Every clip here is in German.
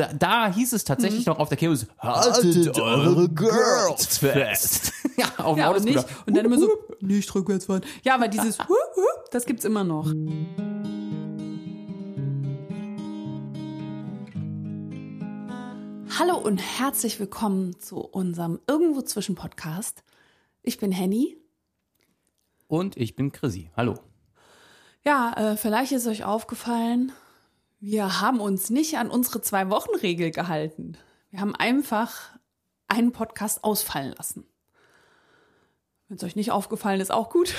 da, da hieß es tatsächlich noch auf der Kirmes, haltet eure Girls fest. ja, auf dem Ja, und, Autoscooter. nicht, und dann immer so, nicht rückwärts fahren. Ja, aber dieses, das gibt's immer noch. Hallo und herzlich willkommen zu unserem Irgendwo zwischen Podcast. Ich bin Henny. Und ich bin Chrissy. Hallo. Ja, äh, vielleicht ist euch aufgefallen, wir haben uns nicht an unsere Zwei-Wochen-Regel gehalten. Wir haben einfach einen Podcast ausfallen lassen. Wenn es euch nicht aufgefallen ist, auch gut.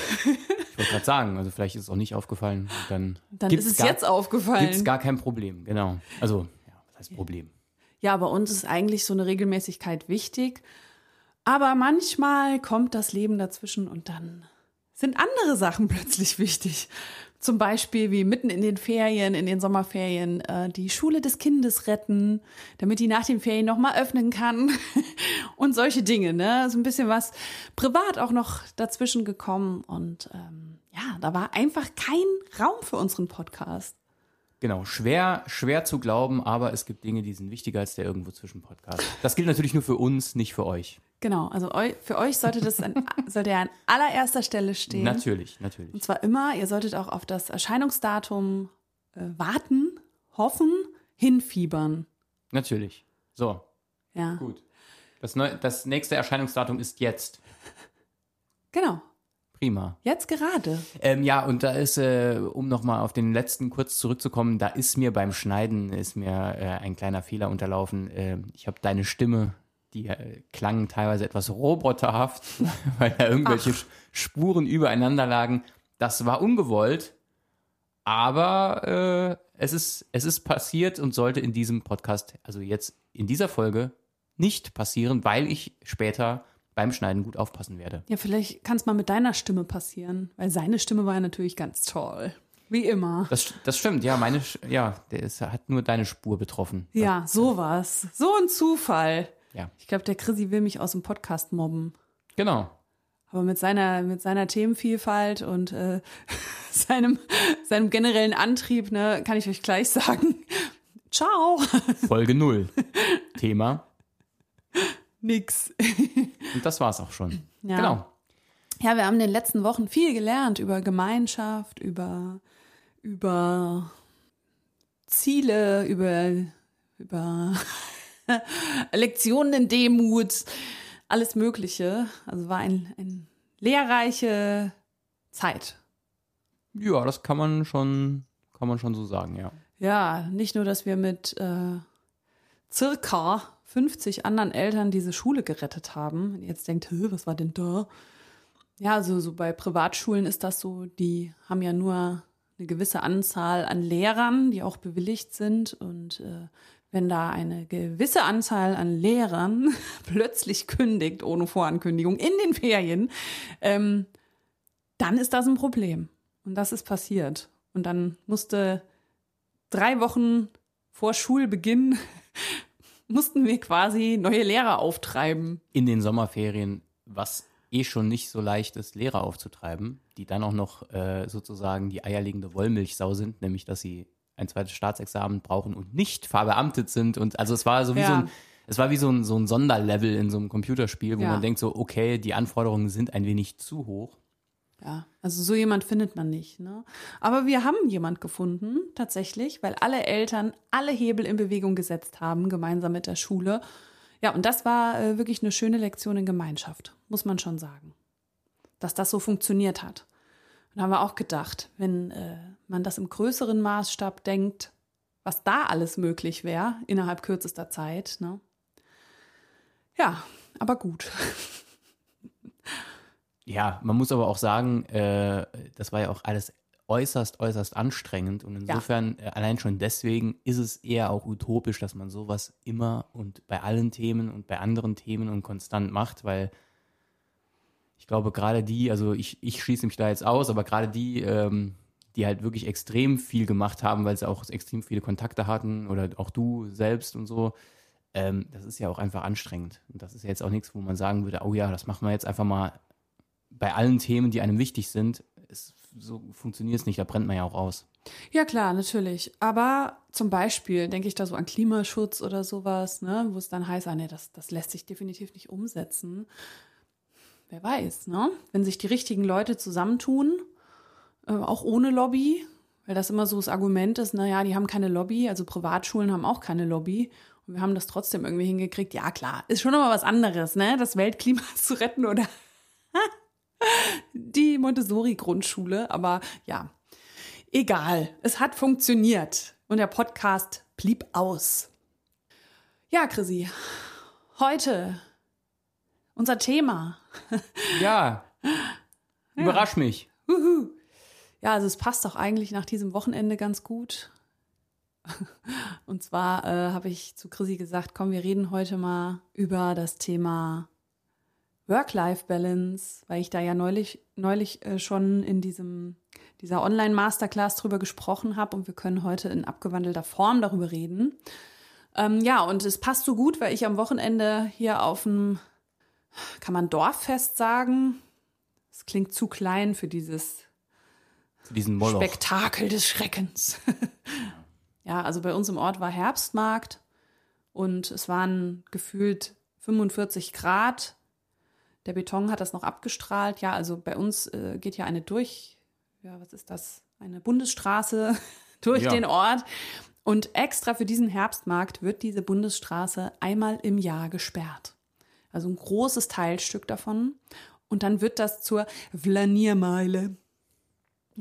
Ich wollte gerade sagen, also vielleicht ist es auch nicht aufgefallen. Dann, Dann ist es gar, jetzt aufgefallen. Gibt's gar kein Problem, genau. Also, ja, was heißt Problem? Ja, bei uns ist eigentlich so eine Regelmäßigkeit wichtig. Aber manchmal kommt das Leben dazwischen und dann sind andere Sachen plötzlich wichtig. Zum Beispiel wie mitten in den Ferien, in den Sommerferien, äh, die Schule des Kindes retten, damit die nach den Ferien nochmal öffnen kann. und solche Dinge, ne? So ein bisschen was privat auch noch dazwischen gekommen. Und ähm, ja, da war einfach kein Raum für unseren Podcast. Genau, schwer, schwer zu glauben, aber es gibt Dinge, die sind wichtiger als der irgendwo zwischen Podcast. Das gilt natürlich nur für uns, nicht für euch. Genau, also für euch sollte das an, sollte er an allererster Stelle stehen. Natürlich, natürlich. Und zwar immer, ihr solltet auch auf das Erscheinungsdatum äh, warten, hoffen, hinfiebern. Natürlich. So, Ja, gut. Das, neu, das nächste Erscheinungsdatum ist jetzt. genau. Prima. Jetzt gerade. Ähm, ja, und da ist, äh, um nochmal auf den letzten kurz zurückzukommen, da ist mir beim Schneiden ist mir äh, ein kleiner Fehler unterlaufen. Äh, ich habe deine Stimme, die äh, klang teilweise etwas roboterhaft, weil da irgendwelche Sch- Spuren übereinander lagen. Das war ungewollt, aber äh, es ist es ist passiert und sollte in diesem Podcast, also jetzt in dieser Folge nicht passieren, weil ich später beim Schneiden gut aufpassen werde. Ja, vielleicht kann es mal mit deiner Stimme passieren, weil seine Stimme war ja natürlich ganz toll. Wie immer. Das, das stimmt, ja, meine, ja, der ist, hat nur deine Spur betroffen. Ja, sowas. So ein Zufall. Ja, Ich glaube, der Chrissy will mich aus dem Podcast mobben. genau. Aber mit seiner, mit seiner Themenvielfalt und äh, seinem, seinem generellen Antrieb, ne, kann ich euch gleich sagen. Ciao. Folge null. Thema. Nix. Und das war's auch schon. Ja. Genau. Ja, wir haben in den letzten Wochen viel gelernt über Gemeinschaft, über, über Ziele, über, über Lektionen in Demut, alles Mögliche. Also war ein, ein lehrreiche Zeit. Ja, das kann man schon, kann man schon so sagen, ja. Ja, nicht nur, dass wir mit äh, circa 50 anderen Eltern diese Schule gerettet haben. Und jetzt denkt, "Hä, was war denn da? Ja, also so bei Privatschulen ist das so, die haben ja nur eine gewisse Anzahl an Lehrern, die auch bewilligt sind. Und äh, wenn da eine gewisse Anzahl an Lehrern plötzlich kündigt, ohne Vorankündigung, in den Ferien, ähm, dann ist das ein Problem. Und das ist passiert. Und dann musste drei Wochen vor Schulbeginn mussten wir quasi neue Lehrer auftreiben. In den Sommerferien, was eh schon nicht so leicht ist, Lehrer aufzutreiben, die dann auch noch äh, sozusagen die eierlegende Wollmilchsau sind, nämlich dass sie ein zweites Staatsexamen brauchen und nicht verbeamtet sind. Und also es war so wie Ja. so ein, es war wie so ein, so ein Sonderlevel in so einem Computerspiel, wo Ja. man denkt so, okay, die Anforderungen sind ein wenig zu hoch. Ja, also so jemand findet man nicht. Ne? Aber wir haben jemand gefunden, tatsächlich, weil alle Eltern alle Hebel in Bewegung gesetzt haben, gemeinsam mit der Schule. Ja, und das war äh, wirklich eine schöne Lektion in Gemeinschaft, muss man schon sagen. Dass das so funktioniert hat. Und da haben wir auch gedacht, wenn äh, man das im größeren Maßstab denkt, was da alles möglich wäre innerhalb kürzester Zeit. Ne? Ja, aber gut. Ja, man muss aber auch sagen, äh, das war ja auch alles äußerst, äußerst anstrengend. Und insofern, äh, allein schon deswegen ist es eher auch utopisch, dass man sowas immer und bei allen Themen und bei anderen Themen und konstant macht, weil ich glaube, gerade die, also ich, ich schließe mich da jetzt aus, aber gerade die, ähm, die halt wirklich extrem viel gemacht haben, weil sie auch extrem viele Kontakte hatten oder auch du selbst und so, ähm, das ist ja auch einfach anstrengend. Und das ist ja jetzt auch nichts, wo man sagen würde, oh ja, das machen wir jetzt einfach mal bei allen Themen, die einem wichtig sind, es, so funktioniert es nicht, da brennt man ja auch aus. Ja, klar, natürlich. Aber zum Beispiel denke ich da so an Klimaschutz oder sowas, ne, wo es dann heißt, ah, nee, das, das lässt sich definitiv nicht umsetzen. Wer weiß, ne? Wenn sich die richtigen Leute zusammentun, äh, auch ohne Lobby, weil das immer so das Argument ist, naja, die haben keine Lobby, also Privatschulen haben auch keine Lobby. Und wir haben das trotzdem irgendwie hingekriegt. Ja, klar, ist schon immer was anderes, ne? Das Weltklima zu retten oder die Montessori-Grundschule. Aber ja, egal. Es hat funktioniert. Und der Podcast blieb aus. Ja, Chrissy, heute unser Thema. Ja. Überrasch mich. Uhu. Ja, also es passt auch eigentlich nach diesem Wochenende ganz gut. Und zwar äh, habe ich zu Chrissy gesagt, komm, wir reden heute mal über das Thema Work-Life-Balance, weil ich da ja neulich, neulich äh, schon in diesem, dieser Online-Masterclass drüber gesprochen habe und wir können heute in abgewandelter Form darüber reden. Ähm, ja, und es passt so gut, weil ich am Wochenende hier auf dem, kann man Dorffest sagen? Es klingt zu klein für dieses diesen Spektakel des Schreckens. ja, also bei uns im Ort war Herbstmarkt und es waren gefühlt 45 Grad der Beton hat das noch abgestrahlt. Ja, also bei uns äh, geht ja eine durch, ja, was ist das? Eine Bundesstraße durch ja. den Ort. Und extra für diesen Herbstmarkt wird diese Bundesstraße einmal im Jahr gesperrt. Also ein großes Teilstück davon. Und dann wird das zur Flaniermeile.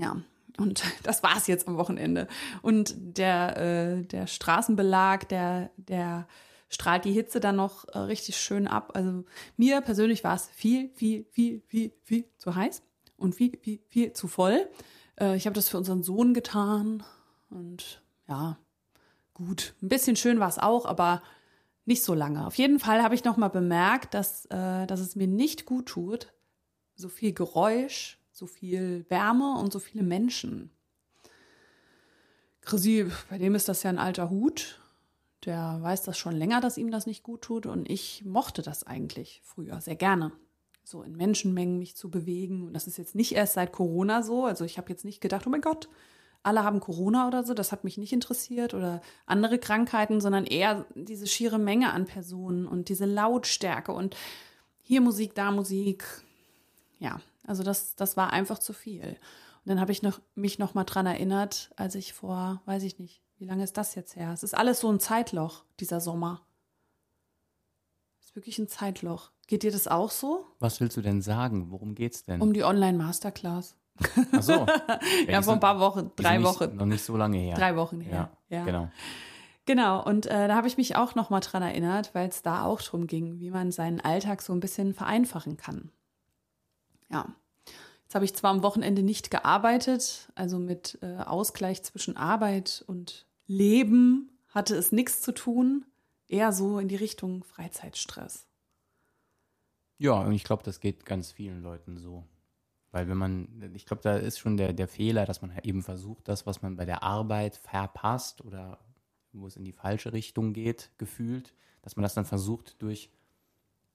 Ja, und das war es jetzt am Wochenende. Und der, äh, der Straßenbelag, der, der strahlt die Hitze dann noch äh, richtig schön ab. Also mir persönlich war es viel, viel, viel, viel, viel zu heiß und viel, viel, viel zu voll. Äh, ich habe das für unseren Sohn getan und ja, gut, ein bisschen schön war es auch, aber nicht so lange. Auf jeden Fall habe ich noch mal bemerkt, dass, äh, dass es mir nicht gut tut, so viel Geräusch, so viel Wärme und so viele Menschen. Chrissy, bei dem ist das ja ein alter Hut der weiß das schon länger, dass ihm das nicht gut tut. Und ich mochte das eigentlich früher sehr gerne. So in Menschenmengen mich zu bewegen. Und das ist jetzt nicht erst seit Corona so. Also ich habe jetzt nicht gedacht, oh mein Gott, alle haben Corona oder so. Das hat mich nicht interessiert. Oder andere Krankheiten, sondern eher diese schiere Menge an Personen und diese Lautstärke und hier Musik, da Musik. Ja, also das, das war einfach zu viel. Und dann habe ich noch, mich noch mal dran erinnert, als ich vor, weiß ich nicht, wie lange ist das jetzt her? Es ist alles so ein Zeitloch, dieser Sommer. Es ist wirklich ein Zeitloch. Geht dir das auch so? Was willst du denn sagen? Worum geht's denn? Um die Online-Masterclass. Ach so. Ja, vor ein paar Wochen, drei nicht, Wochen. Noch nicht so lange her. Drei Wochen her. Ja, ja. genau. Genau, und äh, da habe ich mich auch noch mal dran erinnert, weil es da auch drum ging, wie man seinen Alltag so ein bisschen vereinfachen kann. Ja, jetzt habe ich zwar am Wochenende nicht gearbeitet, also mit äh, Ausgleich zwischen Arbeit und Leben hatte es nichts zu tun, eher so in die Richtung Freizeitstress. Ja, und ich glaube, das geht ganz vielen Leuten so. Weil wenn man, ich glaube, da ist schon der, der Fehler, dass man eben versucht, das, was man bei der Arbeit verpasst oder wo es in die falsche Richtung geht, gefühlt, dass man das dann versucht, durch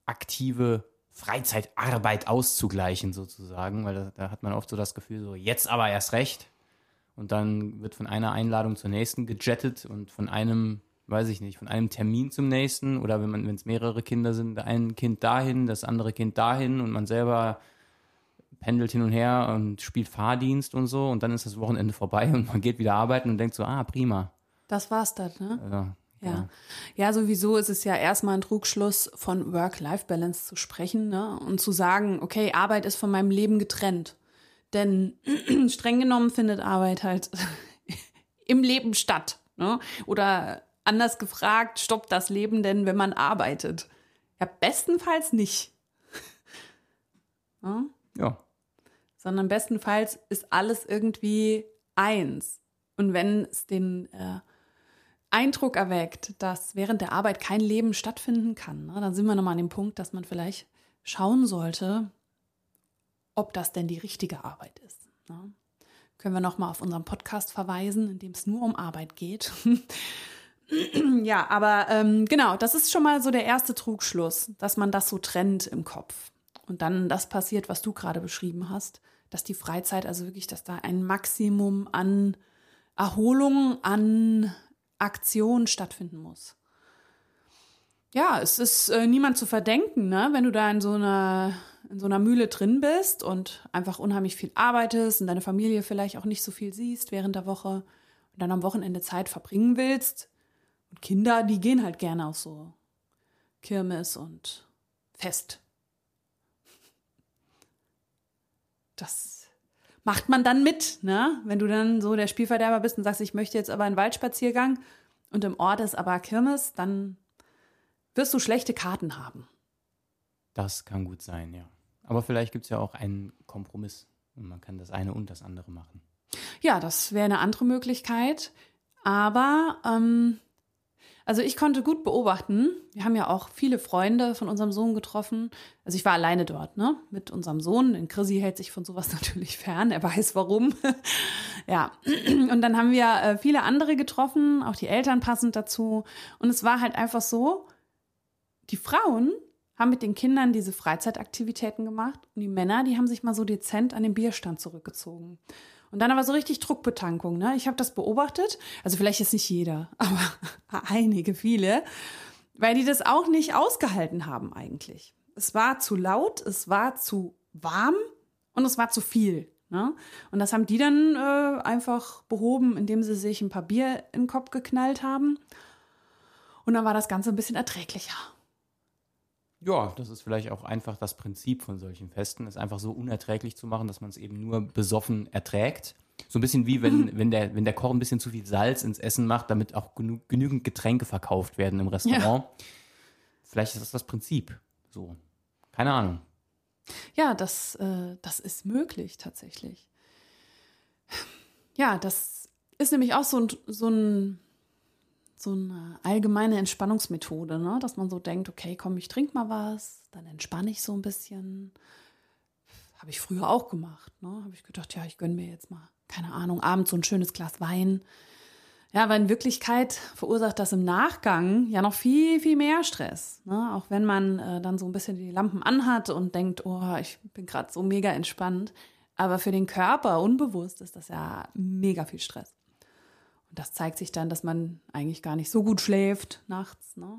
aktive Freizeitarbeit auszugleichen, sozusagen, weil da, da hat man oft so das Gefühl, so jetzt aber erst recht, und dann wird von einer Einladung zur nächsten gejettet und von einem, weiß ich nicht, von einem Termin zum nächsten oder wenn man, wenn es mehrere Kinder sind, ein Kind dahin, das andere Kind dahin und man selber pendelt hin und her und spielt Fahrdienst und so und dann ist das Wochenende vorbei und man geht wieder arbeiten und denkt so, ah, prima. Das war's dann, ne? Ja. Ja. ja, sowieso ist es ja erstmal ein Trugschluss, von Work-Life-Balance zu sprechen ne? und zu sagen, okay, Arbeit ist von meinem Leben getrennt. Denn streng genommen findet Arbeit halt im Leben statt. Ne? Oder anders gefragt, stoppt das Leben denn, wenn man arbeitet? Ja, bestenfalls nicht. ja? ja. Sondern bestenfalls ist alles irgendwie eins. Und wenn es den äh, Eindruck erweckt, dass während der Arbeit kein Leben stattfinden kann, ne, dann sind wir nochmal an dem Punkt, dass man vielleicht schauen sollte, ob das denn die richtige Arbeit ist. Ne? Können wir nochmal auf unseren Podcast verweisen, in dem es nur um Arbeit geht. ja, aber ähm, genau, das ist schon mal so der erste Trugschluss, dass man das so trennt im Kopf. Und dann das passiert, was du gerade beschrieben hast, dass die Freizeit, also wirklich, dass da ein Maximum an Erholung, an Aktion stattfinden muss. Ja, es ist äh, niemand zu verdenken, ne? wenn du da in so einer in so einer Mühle drin bist und einfach unheimlich viel arbeitest und deine Familie vielleicht auch nicht so viel siehst während der Woche und dann am Wochenende Zeit verbringen willst. Und Kinder, die gehen halt gerne auf so Kirmes und Fest. Das macht man dann mit, ne? Wenn du dann so der Spielverderber bist und sagst, ich möchte jetzt aber einen Waldspaziergang und im Ort ist aber Kirmes, dann wirst du schlechte Karten haben. Das kann gut sein, ja. Aber vielleicht gibt es ja auch einen Kompromiss und man kann das eine und das andere machen. Ja, das wäre eine andere Möglichkeit. Aber ähm, also ich konnte gut beobachten. Wir haben ja auch viele Freunde von unserem Sohn getroffen. Also ich war alleine dort, ne, mit unserem Sohn. Denn Chrissy hält sich von sowas natürlich fern. Er weiß warum. ja. Und dann haben wir äh, viele andere getroffen, auch die Eltern passend dazu. Und es war halt einfach so, die Frauen haben mit den Kindern diese Freizeitaktivitäten gemacht und die Männer, die haben sich mal so dezent an den Bierstand zurückgezogen. Und dann aber so richtig Druckbetankung. Ne? Ich habe das beobachtet, also vielleicht jetzt nicht jeder, aber einige, viele, weil die das auch nicht ausgehalten haben eigentlich. Es war zu laut, es war zu warm und es war zu viel. Ne? Und das haben die dann äh, einfach behoben, indem sie sich ein paar Bier in den Kopf geknallt haben. Und dann war das Ganze ein bisschen erträglicher. Ja, das ist vielleicht auch einfach das Prinzip von solchen Festen, es einfach so unerträglich zu machen, dass man es eben nur besoffen erträgt. So ein bisschen wie wenn, wenn, der, wenn der Koch ein bisschen zu viel Salz ins Essen macht, damit auch genü genügend Getränke verkauft werden im Restaurant. Ja. Vielleicht ist das das Prinzip. So. Keine Ahnung. Ja, das, äh, das ist möglich tatsächlich. Ja, das ist nämlich auch so ein, so ein so eine allgemeine Entspannungsmethode, ne? dass man so denkt, okay, komm, ich trinke mal was, dann entspanne ich so ein bisschen. Habe ich früher auch gemacht. Ne? Habe ich gedacht, ja, ich gönne mir jetzt mal, keine Ahnung, abends so ein schönes Glas Wein. Ja, aber in Wirklichkeit verursacht das im Nachgang ja noch viel, viel mehr Stress. Ne? Auch wenn man äh, dann so ein bisschen die Lampen anhat und denkt, oh, ich bin gerade so mega entspannt. Aber für den Körper unbewusst ist das ja mega viel Stress das zeigt sich dann, dass man eigentlich gar nicht so gut schläft nachts, ne?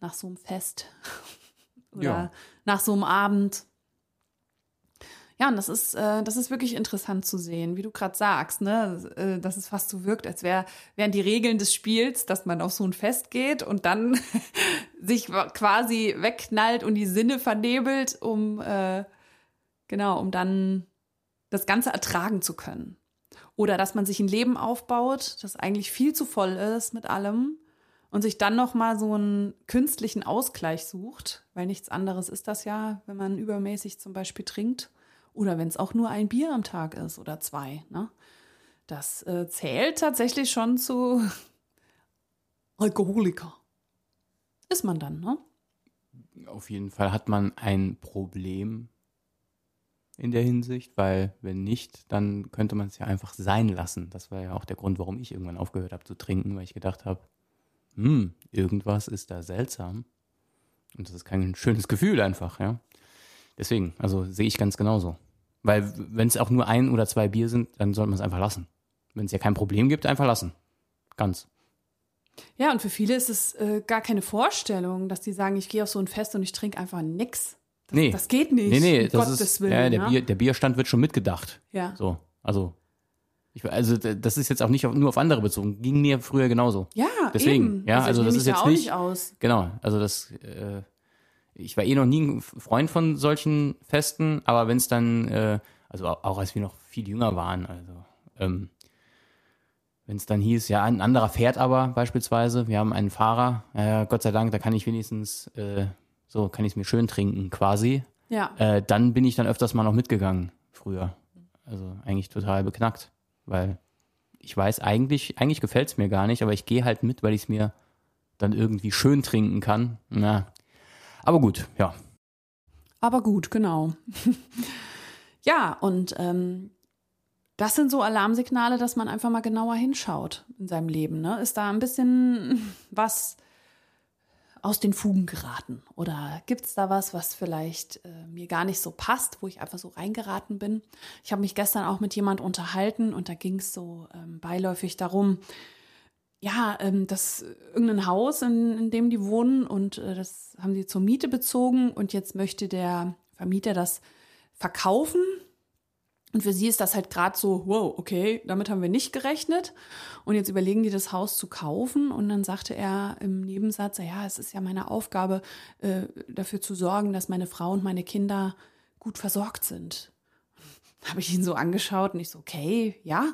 Nach so einem Fest oder ja. nach so einem Abend. Ja, und das ist, äh, das ist wirklich interessant zu sehen, wie du gerade sagst, ne? Äh, dass es fast so wirkt, als wär, wären die Regeln des Spiels, dass man auf so ein Fest geht und dann sich quasi wegknallt und die Sinne vernebelt, um äh, genau, um dann das Ganze ertragen zu können. Oder dass man sich ein Leben aufbaut, das eigentlich viel zu voll ist mit allem und sich dann noch mal so einen künstlichen Ausgleich sucht, weil nichts anderes ist das ja, wenn man übermäßig zum Beispiel trinkt oder wenn es auch nur ein Bier am Tag ist oder zwei. Ne? Das äh, zählt tatsächlich schon zu Alkoholiker. Ist man dann, ne? Auf jeden Fall hat man ein Problem in der Hinsicht, weil wenn nicht, dann könnte man es ja einfach sein lassen. Das war ja auch der Grund, warum ich irgendwann aufgehört habe zu trinken, weil ich gedacht habe, hm, irgendwas ist da seltsam. Und das ist kein schönes Gefühl einfach, ja. Deswegen, also sehe ich ganz genauso. Weil wenn es auch nur ein oder zwei Bier sind, dann sollte man es einfach lassen. Wenn es ja kein Problem gibt, einfach lassen. Ganz. Ja, und für viele ist es äh, gar keine Vorstellung, dass die sagen, ich gehe auf so ein Fest und ich trinke einfach nix. Das, nee. das geht nicht. Nee, nee, um das Gottes ist, Willen, ja, der, ja? Bier, der Bierstand wird schon mitgedacht. Ja. So, also. Ich, also das ist jetzt auch nicht auf, nur auf andere bezogen. Ging mir früher genauso. Ja, deswegen. Eben. Ja, also, also das ist jetzt nicht, nicht aus. Genau, also das. Äh, ich war eh noch nie ein Freund von solchen Festen, aber wenn es dann, äh, also auch als wir noch viel jünger waren, also ähm, wenn es dann hieß, ja, ein anderer fährt aber beispielsweise, wir haben einen Fahrer, äh, Gott sei Dank, da kann ich wenigstens äh, so kann ich es mir schön trinken quasi. Ja. Äh, dann bin ich dann öfters mal noch mitgegangen früher. Also eigentlich total beknackt, weil ich weiß, eigentlich, eigentlich gefällt es mir gar nicht, aber ich gehe halt mit, weil ich es mir dann irgendwie schön trinken kann. Na, aber gut, ja. Aber gut, genau. ja, und ähm, das sind so Alarmsignale, dass man einfach mal genauer hinschaut in seinem Leben. Ne? Ist da ein bisschen was aus den Fugen geraten? Oder gibt es da was, was vielleicht äh, mir gar nicht so passt, wo ich einfach so reingeraten bin? Ich habe mich gestern auch mit jemand unterhalten und da ging es so ähm, beiläufig darum, ja, ähm, das irgendein Haus, in, in dem die wohnen und äh, das haben sie zur Miete bezogen und jetzt möchte der Vermieter das verkaufen und für sie ist das halt gerade so, wow, okay, damit haben wir nicht gerechnet. Und jetzt überlegen die, das Haus zu kaufen. Und dann sagte er im Nebensatz, ja, es ist ja meine Aufgabe, äh, dafür zu sorgen, dass meine Frau und meine Kinder gut versorgt sind. Habe ich ihn so angeschaut und ich so, okay, ja,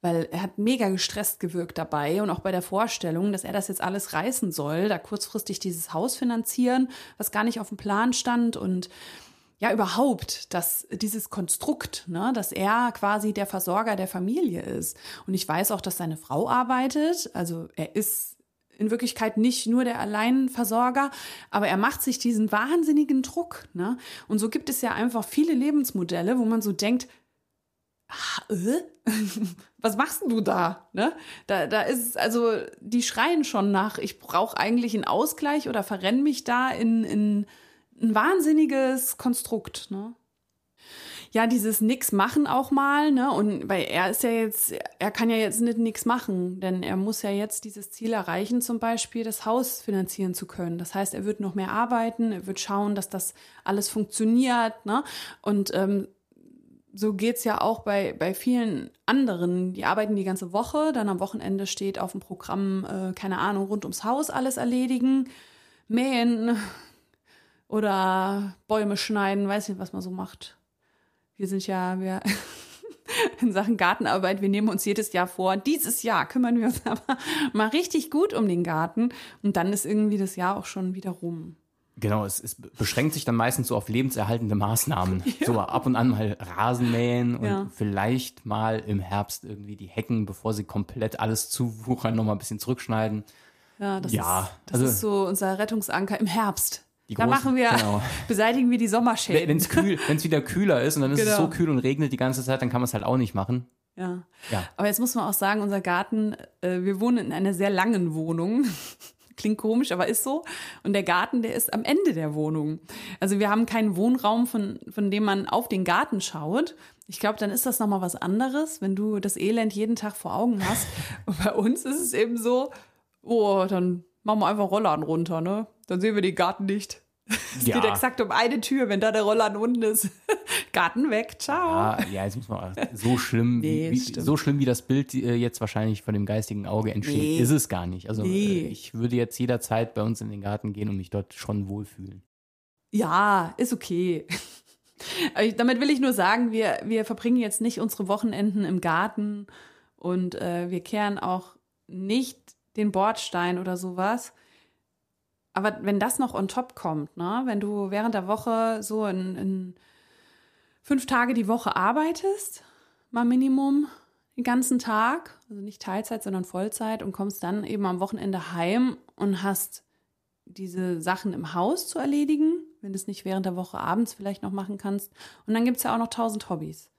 weil er hat mega gestresst gewirkt dabei und auch bei der Vorstellung, dass er das jetzt alles reißen soll, da kurzfristig dieses Haus finanzieren, was gar nicht auf dem Plan stand und ja überhaupt, dass dieses Konstrukt, ne, dass er quasi der Versorger der Familie ist. Und ich weiß auch, dass seine Frau arbeitet. Also er ist in Wirklichkeit nicht nur der Alleinversorger, aber er macht sich diesen wahnsinnigen Druck. Ne? Und so gibt es ja einfach viele Lebensmodelle, wo man so denkt, ah, äh? was machst du da? Ne? Da, da ist also, die schreien schon nach, ich brauche eigentlich einen Ausgleich oder verrenne mich da in, in ein wahnsinniges Konstrukt, ne? Ja, dieses nix machen auch mal, ne? Und weil er ist ja jetzt, er kann ja jetzt nicht nix machen, denn er muss ja jetzt dieses Ziel erreichen, zum Beispiel das Haus finanzieren zu können. Das heißt, er wird noch mehr arbeiten, er wird schauen, dass das alles funktioniert, ne? Und ähm, so geht's ja auch bei, bei vielen anderen. Die arbeiten die ganze Woche, dann am Wochenende steht auf dem Programm, äh, keine Ahnung, rund ums Haus alles erledigen, mähen, oder Bäume schneiden, weiß nicht, was man so macht. Wir sind ja, wir in Sachen Gartenarbeit, wir nehmen uns jedes Jahr vor, dieses Jahr kümmern wir uns aber mal richtig gut um den Garten und dann ist irgendwie das Jahr auch schon wieder rum. Genau, es, es beschränkt sich dann meistens so auf lebenserhaltende Maßnahmen. Ja. So ab und an mal Rasen mähen und ja. vielleicht mal im Herbst irgendwie die Hecken, bevor sie komplett alles zuwuchern, nochmal ein bisschen zurückschneiden. Ja, das, ja, ist, das also, ist so unser Rettungsanker im Herbst. Die da machen wir, genau. beseitigen wir die Sommerschäden. Wenn es kühl, wenn es wieder kühler ist und dann ist genau. es so kühl und regnet die ganze Zeit, dann kann man es halt auch nicht machen. Ja. ja. Aber jetzt muss man auch sagen, unser Garten, äh, wir wohnen in einer sehr langen Wohnung. Klingt komisch, aber ist so. Und der Garten, der ist am Ende der Wohnung. Also wir haben keinen Wohnraum, von, von dem man auf den Garten schaut. Ich glaube, dann ist das nochmal was anderes, wenn du das Elend jeden Tag vor Augen hast. Und bei uns ist es eben so, oh, dann machen wir einfach Rollladen runter, ne? Dann sehen wir den Garten nicht. Es ja. geht exakt um eine Tür, wenn da der Rollladen unten ist. Garten weg, ciao. Ja, ja, jetzt muss man so schlimm, nee, wie, so schlimm wie das Bild äh, jetzt wahrscheinlich von dem geistigen Auge entsteht, nee. ist es gar nicht. Also nee. äh, ich würde jetzt jederzeit bei uns in den Garten gehen und mich dort schon wohlfühlen. Ja, ist okay. Damit will ich nur sagen, wir, wir verbringen jetzt nicht unsere Wochenenden im Garten und äh, wir kehren auch nicht den Bordstein oder sowas. Aber wenn das noch on top kommt, ne, wenn du während der Woche so in, in fünf Tage die Woche arbeitest, mal Minimum den ganzen Tag, also nicht Teilzeit, sondern Vollzeit und kommst dann eben am Wochenende heim und hast diese Sachen im Haus zu erledigen, wenn du es nicht während der Woche abends vielleicht noch machen kannst. Und dann gibt es ja auch noch tausend Hobbys.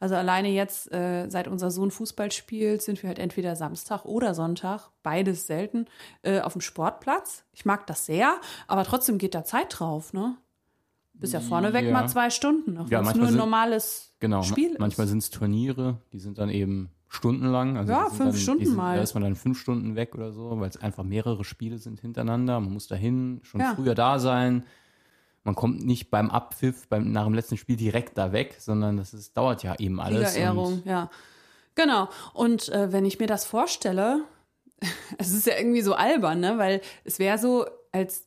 Also alleine jetzt, äh, seit unser Sohn Fußball spielt, sind wir halt entweder Samstag oder Sonntag, beides selten, äh, auf dem Sportplatz. Ich mag das sehr, aber trotzdem geht da Zeit drauf, ne? Bist ja vorneweg ja. mal zwei Stunden, auch ja, wenn es nur ein normales genau, Spiel ist. Manchmal sind es Turniere, die sind dann eben stundenlang. Also ja, fünf dann, Stunden sind, mal. Da ist man dann fünf Stunden weg oder so, weil es einfach mehrere Spiele sind hintereinander. Man muss dahin, schon ja. früher da sein man kommt nicht beim Abpfiff, beim, nach dem letzten Spiel direkt da weg, sondern das ist, dauert ja eben alles. Ehrung, ja. Genau. Und äh, wenn ich mir das vorstelle, es ist ja irgendwie so albern, ne? Weil es wäre so, als,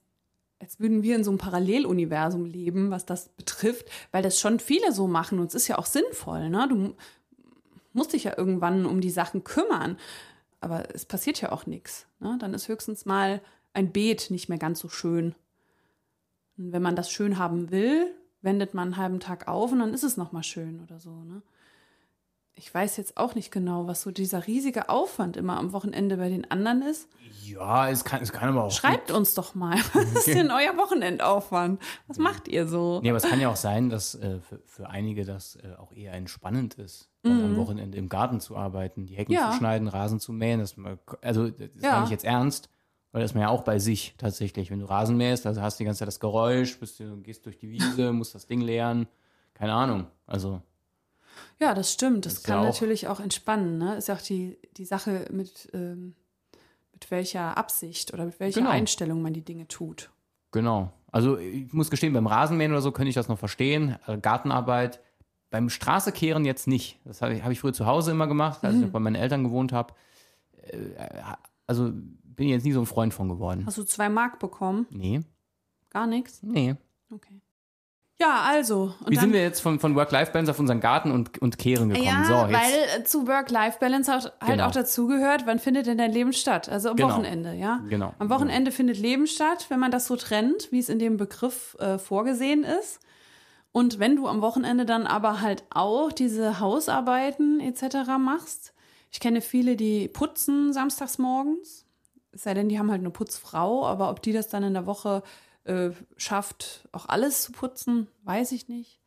als würden wir in so einem Paralleluniversum leben, was das betrifft, weil das schon viele so machen und es ist ja auch sinnvoll, ne? Du musst dich ja irgendwann um die Sachen kümmern. Aber es passiert ja auch nichts. Ne? Dann ist höchstens mal ein Beet nicht mehr ganz so schön. Und wenn man das schön haben will, wendet man einen halben Tag auf und dann ist es nochmal schön oder so. Ne? Ich weiß jetzt auch nicht genau, was so dieser riesige Aufwand immer am Wochenende bei den anderen ist. Ja, es kann, es kann aber auch. Schreibt gut. uns doch mal, was ist denn euer Wochenendaufwand? Was macht ihr so? Nee, aber es kann ja auch sein, dass äh, für, für einige das äh, auch eher entspannend ist, mhm. am Wochenende im Garten zu arbeiten, die Hecken ja. zu schneiden, Rasen zu mähen. Das, also, das ja. meine ich jetzt ernst. Weil das ist man ja auch bei sich tatsächlich. Wenn du Rasen mähst, also hast du die ganze Zeit das Geräusch, bist du, gehst durch die Wiese, musst das Ding leeren. Keine Ahnung. Also. Ja, das stimmt. Das, das kann ja auch natürlich auch entspannen. Ne? Ist ja auch die, die Sache mit, ähm, mit welcher Absicht oder mit welcher genau. Einstellung man die Dinge tut. Genau. Also ich muss gestehen, beim Rasenmähen oder so könnte ich das noch verstehen. Äh, Gartenarbeit. Beim Straßekehren jetzt nicht. Das habe ich, hab ich früher zu Hause immer gemacht, als mhm. ich bei meinen Eltern gewohnt habe. Äh, also bin ich jetzt nie so ein Freund von geworden. Hast du zwei Mark bekommen? Nee. Gar nichts? Nee. Okay. Ja, also. Wie sind wir jetzt von, von Work-Life-Balance auf unseren Garten und, und Kehren gekommen? Ja, so, weil äh, zu Work-Life-Balance halt genau. auch dazugehört, wann findet denn dein Leben statt? Also am genau. Wochenende, ja? Genau. Am Wochenende genau. findet Leben statt, wenn man das so trennt, wie es in dem Begriff äh, vorgesehen ist. Und wenn du am Wochenende dann aber halt auch diese Hausarbeiten etc. machst, ich kenne viele, die putzen samstags morgens, es sei denn, die haben halt eine Putzfrau, aber ob die das dann in der Woche äh, schafft, auch alles zu putzen, weiß ich nicht.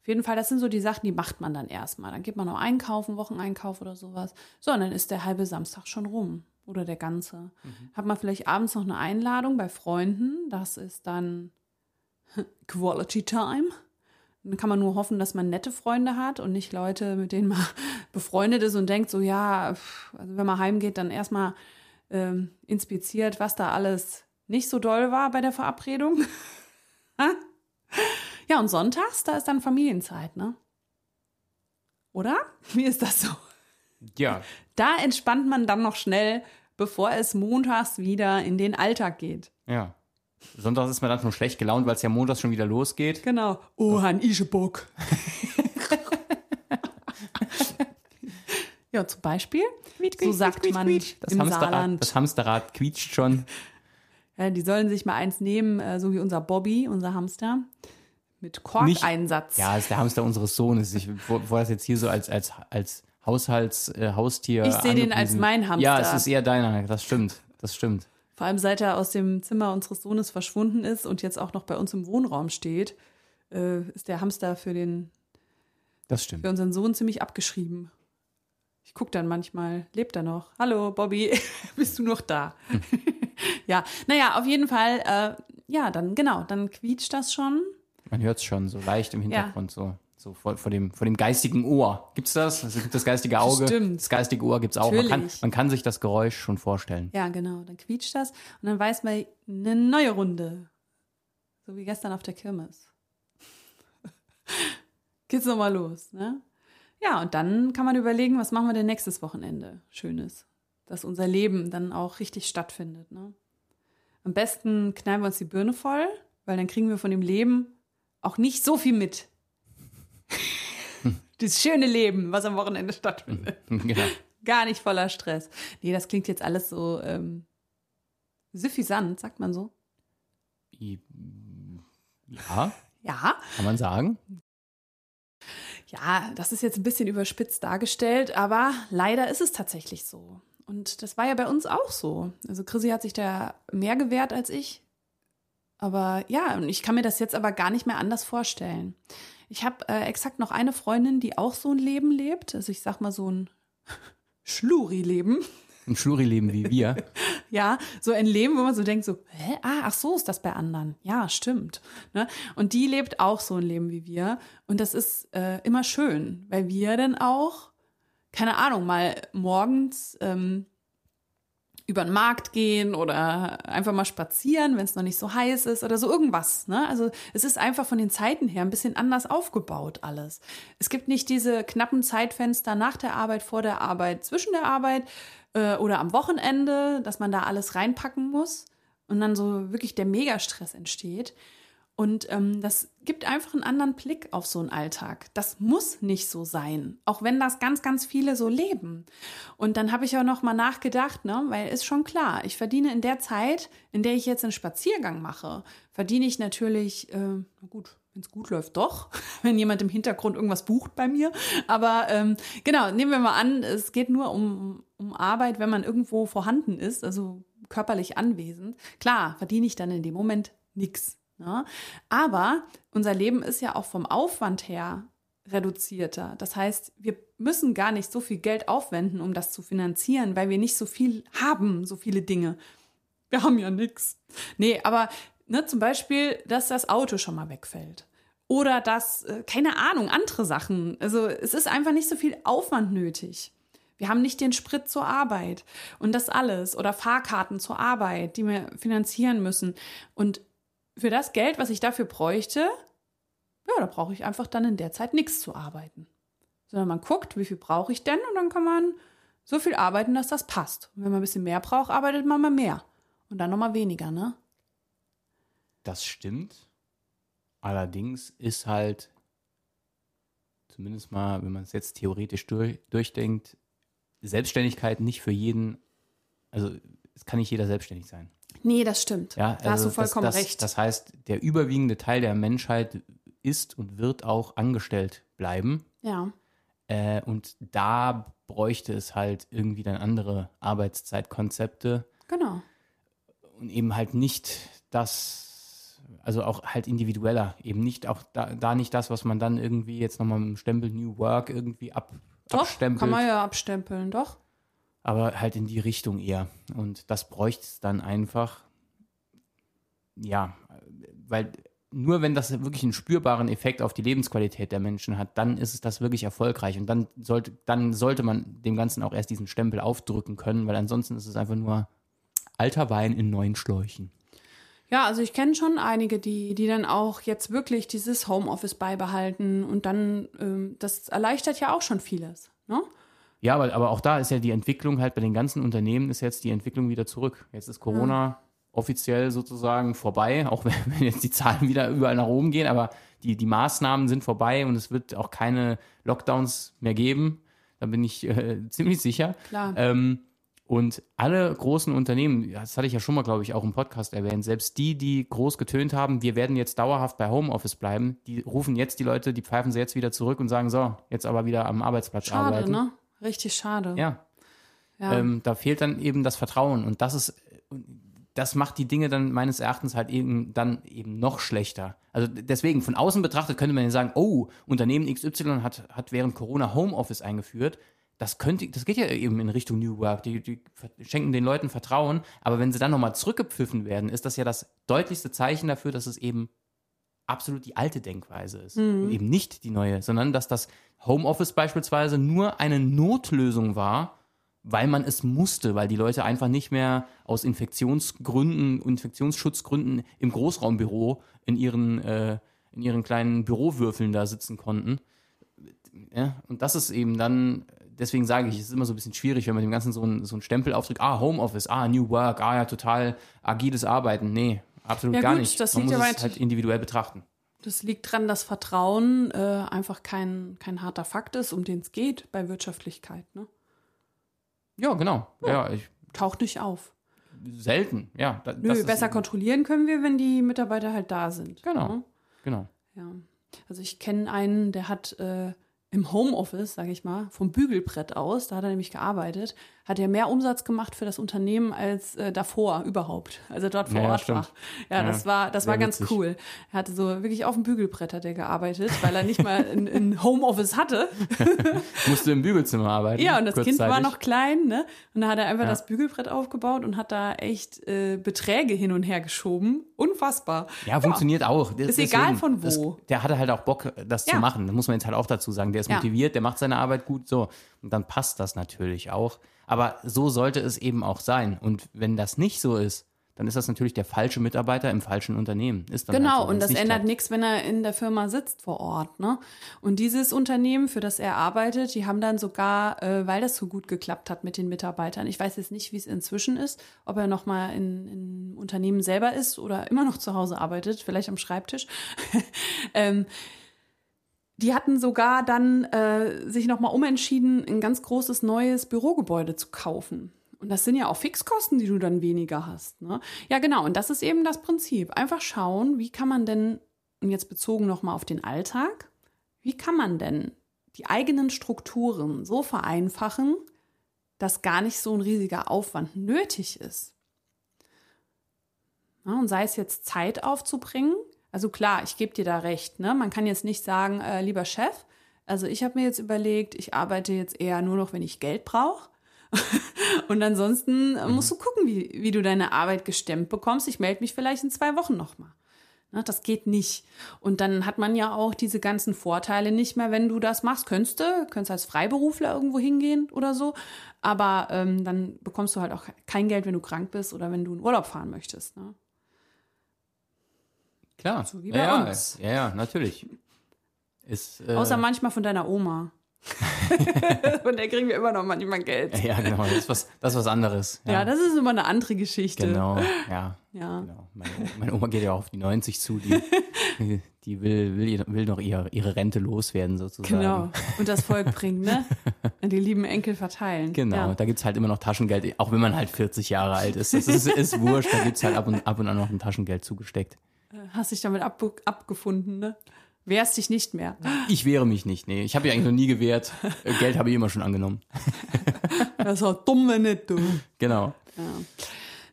Auf jeden Fall, das sind so die Sachen, die macht man dann erstmal. Dann geht man noch einkaufen, Wocheneinkauf oder sowas. So, und dann ist der halbe Samstag schon rum. Oder der ganze. Mhm. Hat man vielleicht abends noch eine Einladung bei Freunden. Das ist dann Quality Time. Dann kann man nur hoffen, dass man nette Freunde hat und nicht Leute, mit denen man befreundet ist und denkt so, ja, also wenn man heimgeht, dann erstmal ähm, inspiziert, was da alles nicht so doll war bei der Verabredung. ja, und sonntags, da ist dann Familienzeit, ne? Oder? Wie ist das so? Ja. Da entspannt man dann noch schnell, bevor es montags wieder in den Alltag geht. Ja. Sonntags ist man dann schon schlecht gelaunt, weil es ja montags schon wieder losgeht. Genau. Oh, ein Ischebock. ja, zum Beispiel. Quietsch, quietsch, so sagt quietsch, man quietsch. Das im Hamsterrad, Saarland. Das Hamsterrad quietscht schon. Ja, die sollen sich mal eins nehmen, äh, so wie unser Bobby, unser Hamster, mit Korkeinsatz. Ja, ist der Hamster unseres Sohnes. Ich wollte das jetzt hier so als, als, als Haushalts, äh, Haustier. Ich sehe den als mein Hamster. Ja, es ist eher deiner, das stimmt. Das stimmt. Vor allem seit er aus dem Zimmer unseres Sohnes verschwunden ist und jetzt auch noch bei uns im Wohnraum steht, äh, ist der Hamster für den das stimmt. für unseren Sohn ziemlich abgeschrieben. Ich gucke dann manchmal, lebt er noch? Hallo, Bobby, bist du noch da? Hm. ja, naja, auf jeden Fall, äh, ja, dann genau, dann quietscht das schon. Man hört es schon so leicht im Hintergrund ja. so. So vor, vor, dem, vor dem geistigen Ohr. Gibt's das? Also gibt das geistige Auge. Stimmt. Das geistige Ohr gibt's auch. Man kann, man kann sich das Geräusch schon vorstellen. Ja, genau. Dann quietscht das und dann weiß man eine neue Runde. So wie gestern auf der Kirmes. Geht's nochmal los, ne? Ja, und dann kann man überlegen, was machen wir denn nächstes Wochenende? Schönes. Dass unser Leben dann auch richtig stattfindet. Ne? Am besten knallen wir uns die Birne voll, weil dann kriegen wir von dem Leben auch nicht so viel mit. das schöne Leben, was am Wochenende stattfindet. Genau. Gar nicht voller Stress. Nee, das klingt jetzt alles so ähm, suffisant, sagt man so. Ja. Ja. Kann man sagen. Ja, das ist jetzt ein bisschen überspitzt dargestellt, aber leider ist es tatsächlich so. Und das war ja bei uns auch so. Also Chrissy hat sich da mehr gewehrt als ich. Aber ja, und ich kann mir das jetzt aber gar nicht mehr anders vorstellen. Ich habe äh, exakt noch eine Freundin, die auch so ein Leben lebt. Also ich sag mal so ein Schluri-Leben. Ein Schluri-Leben wie wir. ja, so ein Leben, wo man so denkt, so, hä? Ah, ach so ist das bei anderen. Ja, stimmt. Ne? Und die lebt auch so ein Leben wie wir. Und das ist äh, immer schön, weil wir dann auch, keine Ahnung, mal morgens ähm, über den Markt gehen oder einfach mal spazieren, wenn es noch nicht so heiß ist oder so irgendwas. Ne? Also es ist einfach von den Zeiten her ein bisschen anders aufgebaut alles. Es gibt nicht diese knappen Zeitfenster nach der Arbeit, vor der Arbeit, zwischen der Arbeit äh, oder am Wochenende, dass man da alles reinpacken muss und dann so wirklich der Megastress entsteht. Und ähm, das gibt einfach einen anderen Blick auf so einen Alltag. Das muss nicht so sein, auch wenn das ganz, ganz viele so leben. Und dann habe ich auch noch mal nachgedacht, ne, weil ist schon klar, ich verdiene in der Zeit, in der ich jetzt einen Spaziergang mache, verdiene ich natürlich, äh, gut, wenn es gut läuft, doch, wenn jemand im Hintergrund irgendwas bucht bei mir. Aber ähm, genau, nehmen wir mal an, es geht nur um, um Arbeit, wenn man irgendwo vorhanden ist, also körperlich anwesend. Klar, verdiene ich dann in dem Moment nichts. Ne? Aber unser Leben ist ja auch vom Aufwand her reduzierter. Das heißt, wir müssen gar nicht so viel Geld aufwenden, um das zu finanzieren, weil wir nicht so viel haben, so viele Dinge. Wir haben ja nichts. Nee, aber ne, zum Beispiel, dass das Auto schon mal wegfällt. Oder dass, äh, keine Ahnung, andere Sachen. Also es ist einfach nicht so viel Aufwand nötig. Wir haben nicht den Sprit zur Arbeit und das alles. Oder Fahrkarten zur Arbeit, die wir finanzieren müssen. Und für das Geld, was ich dafür bräuchte, ja, da brauche ich einfach dann in der Zeit nichts zu arbeiten. Sondern man guckt, wie viel brauche ich denn und dann kann man so viel arbeiten, dass das passt. Und wenn man ein bisschen mehr braucht, arbeitet man mal mehr. Und dann nochmal weniger, ne? Das stimmt. Allerdings ist halt, zumindest mal, wenn man es jetzt theoretisch durch, durchdenkt, Selbstständigkeit nicht für jeden, also es kann nicht jeder selbstständig sein. Nee, das stimmt. Ja, da also hast du vollkommen das, das, recht. Das heißt, der überwiegende Teil der Menschheit ist und wird auch angestellt bleiben. ja. Äh, und da bräuchte es halt irgendwie dann andere Arbeitszeitkonzepte Genau. und eben halt nicht das, also auch halt individueller, eben nicht auch da, da nicht das, was man dann irgendwie jetzt nochmal mit dem Stempel New Work irgendwie ab, Doch, abstempelt, kann man ja abstempeln, doch. aber halt in die Richtung eher. Und das bräuchte es dann einfach, ja, weil nur wenn das wirklich einen spürbaren Effekt auf die Lebensqualität der Menschen hat, dann ist es das wirklich erfolgreich. Und dann sollte, dann sollte man dem Ganzen auch erst diesen Stempel aufdrücken können, weil ansonsten ist es einfach nur alter Wein in neuen Schläuchen. Ja, also ich kenne schon einige, die, die dann auch jetzt wirklich dieses Homeoffice beibehalten und dann, ähm, das erleichtert ja auch schon vieles. Ne? Ja, aber, aber auch da ist ja die Entwicklung halt bei den ganzen Unternehmen ist jetzt die Entwicklung wieder zurück. Jetzt ist Corona offiziell sozusagen vorbei, auch wenn, wenn jetzt die Zahlen wieder überall nach oben gehen, aber die, die Maßnahmen sind vorbei und es wird auch keine Lockdowns mehr geben. Da bin ich äh, ziemlich sicher. Klar. Ähm, und alle großen Unternehmen, das hatte ich ja schon mal, glaube ich, auch im Podcast erwähnt, selbst die, die groß getönt haben, wir werden jetzt dauerhaft bei Homeoffice bleiben, die rufen jetzt die Leute, die pfeifen sie jetzt wieder zurück und sagen, so, jetzt aber wieder am Arbeitsplatz Schade, arbeiten. ne? Richtig schade. Ja, Ja. ähm, da fehlt dann eben das Vertrauen und das ist, das macht die Dinge dann meines Erachtens halt eben dann eben noch schlechter. Also deswegen, von außen betrachtet könnte man ja sagen, oh, Unternehmen XY hat, hat während Corona Homeoffice eingeführt. Das könnte, das geht ja eben in Richtung New Work. Die, die schenken den Leuten Vertrauen, aber wenn sie dann nochmal zurückgepfiffen werden, ist das ja das deutlichste Zeichen dafür, dass es eben absolut die alte Denkweise ist. Und eben nicht die neue, sondern dass das Homeoffice beispielsweise nur eine Notlösung war, weil man es musste, weil die Leute einfach nicht mehr aus Infektionsgründen, Infektionsschutzgründen im Großraumbüro in ihren, äh, in ihren kleinen Bürowürfeln da sitzen konnten. Ja, und das ist eben dann, deswegen sage ich, es ist immer so ein bisschen schwierig, wenn man dem Ganzen so einen, so einen Stempel aufdrückt, ah, Homeoffice, ah, New Work, ah ja, total agiles Arbeiten. Nee, absolut Ja, gar gut, nicht. das man muss ja es weit- halt individuell betrachten. Das liegt dran, dass Vertrauen äh, einfach kein, kein harter Fakt ist, um den es geht bei Wirtschaftlichkeit. Ne? Ja, genau. Ja, ich, Taucht nicht auf. selten, ja. Da, Nö, ist besser kontrollieren können wir, wenn die Mitarbeiter halt da sind. Genau. Ne? Genau. Ja. Also ich kenne einen, der hat äh, im Homeoffice, sage ich mal, vom Bügelbrett aus, da hat er nämlich gearbeitet, hat er mehr Umsatz gemacht für das Unternehmen als äh, davor überhaupt, als er dort vor Ja, Ort stimmt. war. Ja, Ja, das war, das war ganz witzig. cool. Er hatte so wirklich auf dem Bügelbrett hat er gearbeitet, weil er nicht mal ein, ein Homeoffice hatte. Musste im Bügelzimmer arbeiten. Ja, und das Kind war noch klein, ne? Und da hat er einfach Ja. das Bügelbrett aufgebaut und hat da echt äh, Beträge hin und her geschoben. Unfassbar. Ja, funktioniert auch. Das- Ist egal von wo. Das, der hatte halt auch Bock, das zu machen. Das muss man jetzt halt auch dazu sagen. Der ist motiviert, der macht seine Arbeit gut, so. Und dann passt das natürlich auch. Aber so sollte es eben auch sein. Und wenn das nicht so ist, dann ist das natürlich der falsche Mitarbeiter im falschen Unternehmen. Ist dann Genau, halt so, wenn und das ändert nichts, wenn er in der Firma sitzt vor Ort. Ne? Und dieses Unternehmen, für das er arbeitet, die haben dann sogar, äh, weil das so gut geklappt hat mit den Mitarbeitern, ich weiß jetzt nicht, wie es inzwischen ist, ob er noch mal in, in Unternehmen selber ist oder immer noch zu Hause arbeitet, vielleicht am Schreibtisch. ähm, die hatten sogar dann äh, sich noch mal umentschieden, ein ganz großes neues Bürogebäude zu kaufen. Und das sind ja auch Fixkosten, die du dann weniger hast. Ne? Ja, genau. Und das ist eben das Prinzip. Einfach schauen, wie kann man denn, und jetzt bezogen nochmal auf den Alltag, wie kann man denn die eigenen Strukturen so vereinfachen, dass gar nicht so ein riesiger Aufwand nötig ist. Ja, und sei es jetzt Zeit aufzubringen. Also klar, ich gebe dir da recht. Ne? Man kann jetzt nicht sagen, äh, lieber Chef, also ich habe mir jetzt überlegt, ich arbeite jetzt eher nur noch, wenn ich Geld brauche. Und ansonsten mhm. musst du gucken, wie, wie du deine Arbeit gestemmt bekommst. Ich melde mich vielleicht in zwei Wochen nochmal. Ne, das geht nicht. Und dann hat man ja auch diese ganzen Vorteile nicht mehr, wenn du das machst. Könntest du, könntest als Freiberufler irgendwo hingehen oder so. Aber ähm, dann bekommst du halt auch kein Geld, wenn du krank bist oder wenn du in Urlaub fahren möchtest. Ne? Klar. So wie bei ja, uns. Ja, ja, natürlich. Ist, äh Außer manchmal von deiner Oma. Von der kriegen wir immer noch manchmal Geld. Ja, genau. Das ist was, das ist was anderes. Ja. ja das ist immer eine andere Geschichte. Genau, ja. ja. Genau. Meine, meine, Oma geht ja auch auf die 90 zu. Die, die will, will, will noch ihre, ihre Rente loswerden, sozusagen. Genau. Und das Volk bringen, ne? An die lieben Enkel verteilen. Genau. Ja. Da gibt es halt immer noch Taschengeld, auch wenn man halt 40 Jahre alt ist. Das ist, ist wurscht. Da gibt es halt ab und, ab und an noch ein Taschengeld zugesteckt. Hast dich damit ab, abgefunden, ne? Wehrst dich nicht mehr. Ich wehre mich nicht, nee. Ich habe ja eigentlich noch nie gewehrt. Äh, Geld habe ich immer schon angenommen. das ist auch dumm, wenn nicht du. Genau. Ja.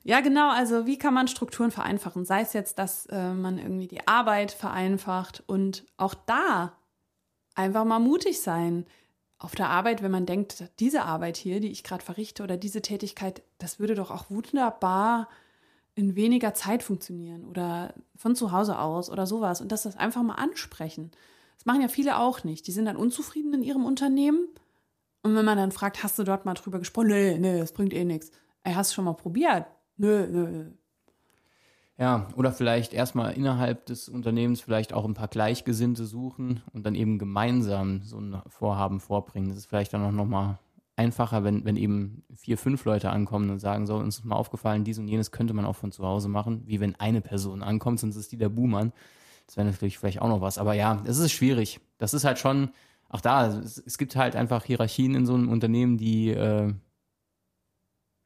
ja. genau. Also wie kann man Strukturen vereinfachen? Sei es jetzt, dass äh, man irgendwie die Arbeit vereinfacht und auch da einfach mal mutig sein. Auf der Arbeit, wenn man denkt, diese Arbeit hier, die ich gerade verrichte oder diese Tätigkeit, das würde doch auch wunderbar in weniger Zeit funktionieren oder von zu Hause aus oder sowas und dass das einfach mal ansprechen. Das machen ja viele auch nicht. Die sind dann unzufrieden in ihrem Unternehmen und wenn man dann fragt, hast du dort mal drüber gesprochen? Nee, nee, das bringt eh nichts. Ey, hast du schon mal probiert? Nö, nö. Ja, oder vielleicht erstmal innerhalb des Unternehmens vielleicht auch ein paar Gleichgesinnte suchen und dann eben gemeinsam so ein Vorhaben vorbringen. Das ist vielleicht dann auch nochmal einfacher, wenn, wenn eben vier, fünf Leute ankommen und sagen, so, uns ist mal aufgefallen, dies und jenes könnte man auch von zu Hause machen, wie wenn eine Person ankommt, sonst ist die der Buhmann. Das wäre natürlich vielleicht auch noch was. Aber ja, es ist schwierig. Das ist halt schon, auch da, es, es gibt halt einfach Hierarchien in so einem Unternehmen, die äh,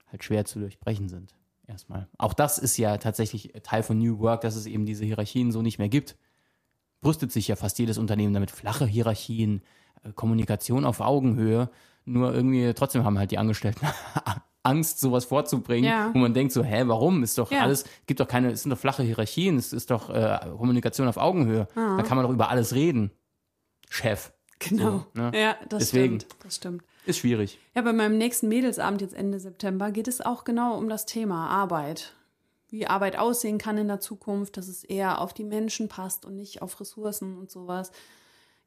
halt schwer zu durchbrechen sind. Erstmal. Auch das ist ja tatsächlich Teil von New Work, dass es eben diese Hierarchien so nicht mehr gibt. Brüstet sich ja fast jedes Unternehmen damit. Flache Hierarchien, äh, Kommunikation auf Augenhöhe. Nur irgendwie trotzdem haben halt die Angestellten Angst, sowas vorzubringen, ja. wo man denkt so, hä, warum? Ist doch ja. alles, gibt doch keine, es sind doch flache Hierarchien, es ist doch äh, Kommunikation auf Augenhöhe. Mhm. Da kann man doch über alles reden. Chef. Genau. So, ne? Ja, das Deswegen. stimmt. Das stimmt. Ist schwierig. Ja, bei meinem nächsten Mädelsabend jetzt Ende September geht es auch genau um das Thema Arbeit. Wie Arbeit aussehen kann in der Zukunft, dass es eher auf die Menschen passt und nicht auf Ressourcen und sowas.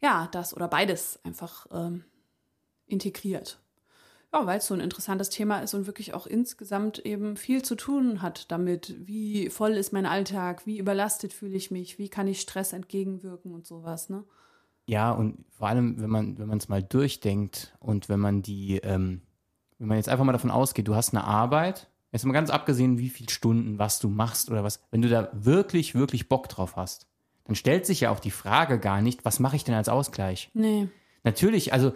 Ja, das oder beides einfach ähm, integriert. Ja, weil es so ein interessantes Thema ist und wirklich auch insgesamt eben viel zu tun hat damit. Wie voll ist mein Alltag? Wie überlastet fühle ich mich? Wie kann ich Stress entgegenwirken und sowas, ne? Ja, und vor allem, wenn man, wenn man es mal durchdenkt und wenn man die, ähm, wenn man jetzt einfach mal davon ausgeht, du hast eine Arbeit, jetzt mal ganz abgesehen, wie viele Stunden, was du machst oder was, wenn du da wirklich, wirklich Bock drauf hast, dann stellt sich ja auch die Frage gar nicht, was mache ich denn als Ausgleich? Nee. Natürlich, also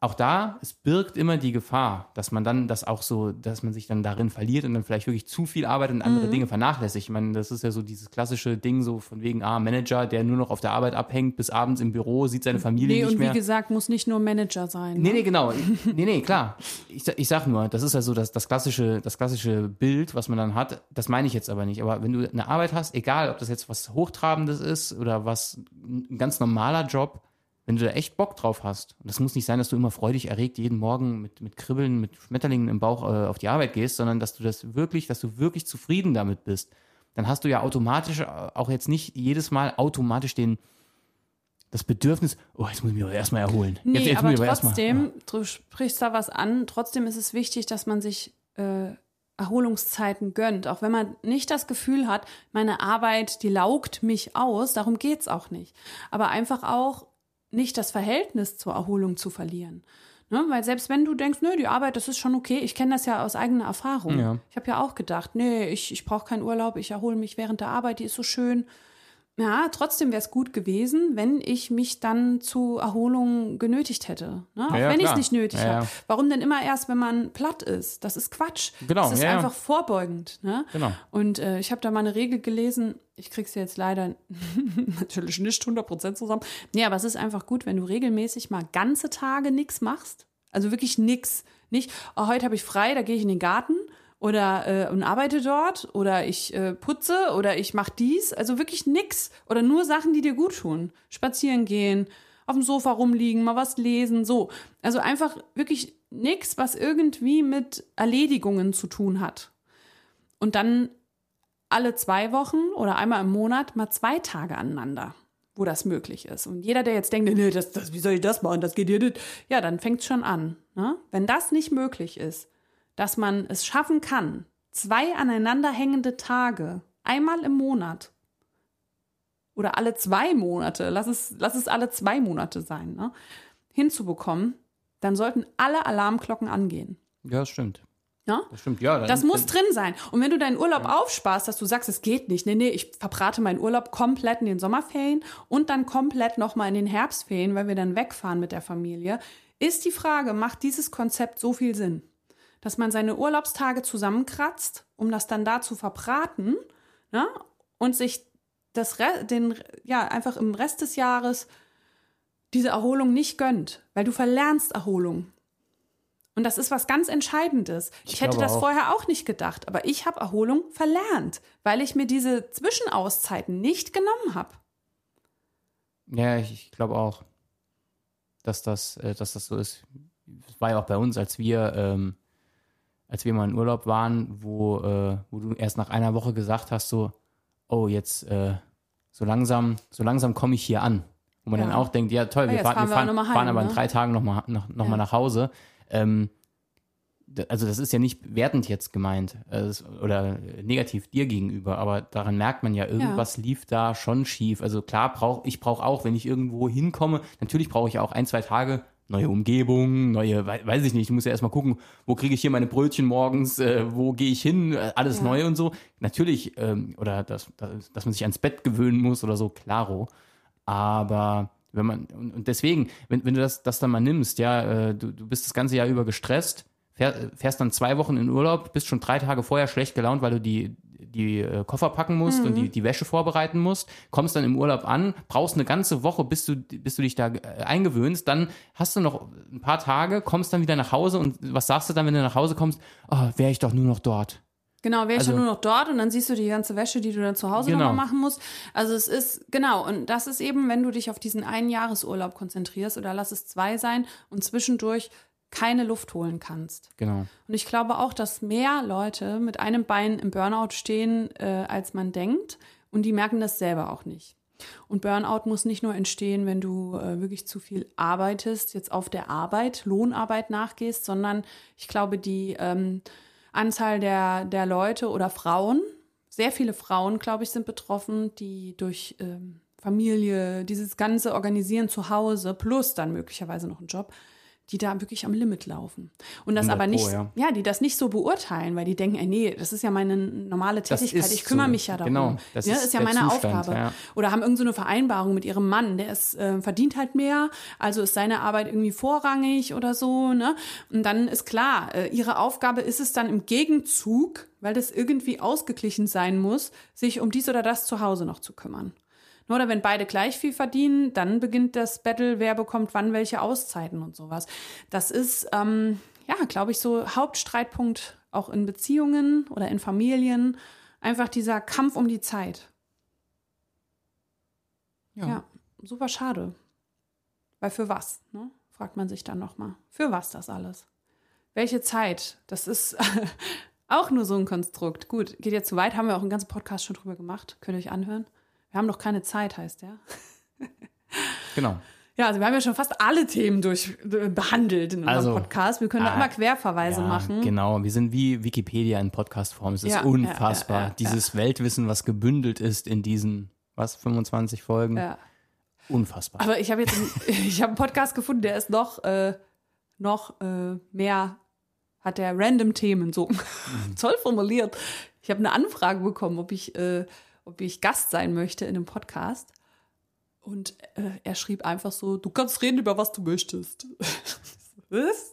auch da, es birgt immer die Gefahr, dass man dann das auch so, dass man sich dann darin verliert und dann vielleicht wirklich zu viel arbeitet und andere mhm. Dinge vernachlässigt. Ich meine, das ist ja so dieses klassische Ding so von wegen, ah, Manager, der nur noch auf der Arbeit abhängt, bis abends im Büro, sieht seine Familie nee, nicht mehr. Nee, und wie gesagt, muss nicht nur Manager sein. Nee, ne? nee, genau. nee, nee, klar. Ich, ich sag nur, das ist ja so das, das, klassische, das klassische Bild, was man dann hat. Das meine ich jetzt aber nicht. Aber wenn du eine Arbeit hast, egal, ob das jetzt was Hochtrabendes ist oder was ein ganz normaler Job, wenn du da echt Bock drauf hast, und das muss nicht sein, dass du immer freudig erregt jeden Morgen mit, mit Kribbeln, mit Schmetterlingen im Bauch äh, auf die Arbeit gehst, sondern dass du das wirklich, dass du wirklich zufrieden damit bist, dann hast du ja automatisch äh, auch jetzt nicht jedes Mal automatisch den, das Bedürfnis, oh, jetzt muss ich mich aber erstmal erholen. Nee, jetzt, jetzt aber trotzdem, mal, du sprichst da was an, trotzdem ist es wichtig, dass man sich äh, Erholungszeiten gönnt, auch wenn man nicht das Gefühl hat, meine Arbeit, die laugt mich aus, darum geht's auch nicht. Aber einfach auch nicht das Verhältnis zur Erholung zu verlieren. Ne? Weil selbst wenn du denkst, nö, die Arbeit, das ist schon okay, ich kenne das ja aus eigener Erfahrung. Ja. Ich habe ja auch gedacht, nee, ich, ich brauche keinen Urlaub, ich erhole mich während der Arbeit, die ist so schön. Ja, trotzdem wäre es gut gewesen, wenn ich mich dann zu Erholung genötigt hätte. Ne? Auch ja, wenn ich es nicht nötig ja, habe. Warum denn immer erst, wenn man platt ist? Das ist Quatsch. Genau, das ist einfach vorbeugend. Ne? Genau. Und äh, ich habe da mal eine Regel gelesen, ich krieg's jetzt leider natürlich nicht 100% zusammen. Nee, aber es ist einfach gut, wenn du regelmäßig mal ganze Tage nichts machst. Also wirklich nichts. Nicht, oh, heute habe ich frei, da gehe ich in den Garten oder äh, und arbeite dort oder ich äh, putze oder ich mache dies. Also wirklich nix oder nur Sachen, die dir gut tun. Spazieren gehen, auf dem Sofa rumliegen, mal was lesen, so. Also einfach wirklich nichts, was irgendwie mit Erledigungen zu tun hat. Und dann alle zwei Wochen oder einmal im Monat mal zwei Tage aneinander, wo das möglich ist. Und jeder, der jetzt denkt, nee, das, das, wie soll ich das machen, das geht hier nicht, ja, dann fängt es schon an. Ne? Wenn das nicht möglich ist, dass man es schaffen kann, zwei aneinanderhängende Tage, einmal im Monat oder alle zwei Monate, lass es, lass es alle zwei Monate sein, ne, hinzubekommen, dann sollten alle Alarmglocken angehen. Ja, das stimmt. Ja? Das stimmt, ja. das muss drin sein. Und wenn du deinen Urlaub ja. aufsparst, dass du sagst, es geht nicht, nee, nee, ich verbrate meinen Urlaub komplett in den Sommerferien und dann komplett nochmal in den Herbstferien, weil wir dann wegfahren mit der Familie, ist die Frage, macht dieses Konzept so viel Sinn? Dass man seine Urlaubstage zusammenkratzt, um das dann da zu verbraten ne? und sich das Re den, ja, einfach im Rest des Jahres diese Erholung nicht gönnt, weil du verlernst Erholung. Und das ist was ganz Entscheidendes. Ich, ich hätte das auch. vorher auch nicht gedacht, aber ich habe Erholung verlernt, weil ich mir diese Zwischenauszeiten nicht genommen habe. Ja, ich, ich glaube auch, dass das, äh, dass das so ist. Das war ja auch bei uns, als wir, ähm, als wir mal in Urlaub waren, wo, äh, wo du erst nach einer Woche gesagt hast, so, oh, jetzt äh, so langsam, so langsam komme ich hier an. Wo man ja. dann auch denkt, ja toll, wir, fahren, fahren, wir fahren, heim, fahren aber ne? in drei Tagen nochmal noch, noch ja. mal nach Hause. Ähm, also das ist ja nicht wertend jetzt gemeint äh, oder negativ dir gegenüber, aber daran merkt man ja, irgendwas ja. lief da schon schief. Also klar, brauch, ich brauche auch, wenn ich irgendwo hinkomme, natürlich brauche ich auch ein, zwei Tage neue Umgebung, neue, weiß ich nicht, ich muss ja erstmal gucken, wo kriege ich hier meine Brötchen morgens, äh, wo gehe ich hin, äh, alles ja. neu und so. Natürlich, ähm, oder dass, dass, man sich ans Bett gewöhnen muss oder so, klaro. Aber wenn man, und, deswegen, wenn, wenn du das, das dann mal nimmst, ja, äh, du, du bist das ganze Jahr über gestresst, fähr, fährst dann zwei Wochen in Urlaub, bist schon drei Tage vorher schlecht gelaunt, weil du die, die äh, Koffer packen musst mhm. und die, die Wäsche vorbereiten musst, kommst dann im Urlaub an, brauchst eine ganze Woche, bis du, bis du dich da äh, eingewöhnst, dann hast du noch ein paar Tage, kommst dann wieder nach Hause und was sagst du dann, wenn du nach Hause kommst? Oh, wäre ich doch nur noch dort. Genau, wäre ich also, nur noch dort und dann siehst du die ganze Wäsche, die du dann zu Hause genau. nochmal machen musst. Also es ist, genau, und das ist eben, wenn du dich auf diesen einen Jahresurlaub konzentrierst oder lass es zwei sein und zwischendurch keine Luft holen kannst. Genau. Und ich glaube auch, dass mehr Leute mit einem Bein im Burnout stehen, äh, als man denkt. Und die merken das selber auch nicht. Und Burnout muss nicht nur entstehen, wenn du äh, wirklich zu viel arbeitest, jetzt auf der Arbeit, Lohnarbeit nachgehst, sondern ich glaube, die ähm, Anzahl der, der Leute oder Frauen, sehr viele Frauen, glaube ich, sind betroffen, die durch ähm, Familie, dieses ganze Organisieren zu Hause, plus dann möglicherweise noch einen Job, die da wirklich am Limit laufen. Und das aber nicht, Pro, ja. ja. die das nicht so beurteilen, weil die denken, ey, nee, das ist ja meine normale Tätigkeit, ich kümmere so. mich ja darum. Genau, das ja, ist, ist ja meine Zustand, Aufgabe. Ja. Oder haben irgendeine so Vereinbarung mit ihrem Mann, der ist, äh, verdient halt mehr, also ist seine Arbeit irgendwie vorrangig oder so, ne? Und dann ist klar, äh, ihre Aufgabe ist es dann im Gegenzug, weil das irgendwie ausgeglichen sein muss, sich um dies oder das zu Hause noch zu kümmern. Oder wenn beide gleich viel verdienen, dann beginnt das Battle, wer bekommt wann welche Auszeiten und sowas. Das ist, ähm, ja, glaube ich, so Hauptstreitpunkt auch in Beziehungen oder in Familien. Einfach dieser Kampf um die Zeit. Ja, ja super schade. Weil für was, ne? fragt man sich dann nochmal. Für was das alles? Welche Zeit? Das ist auch nur so ein Konstrukt. Gut, geht jetzt zu weit, haben wir auch einen ganzen Podcast schon drüber gemacht. Könnt ihr euch anhören. Wir haben noch keine Zeit, heißt der. genau. Ja, also wir haben ja schon fast alle Themen durch äh, behandelt in unserem also, Podcast. Wir können da ah, immer Querverweise ja, machen. Genau, wir sind wie Wikipedia in Podcastform. Es ist ja, unfassbar. Ja, Dieses Weltwissen, was gebündelt ist in diesen, was, 25 Folgen. Ja. Unfassbar. Aber ich habe jetzt, ich habe einen Podcast gefunden, der ist noch, äh, noch äh, mehr, hat der random Themen so mhm. toll formuliert. Ich habe eine Anfrage bekommen, ob ich äh, ob ich Gast sein möchte in einem Podcast. Und äh, er schrieb einfach so, du kannst reden über was du möchtest. was?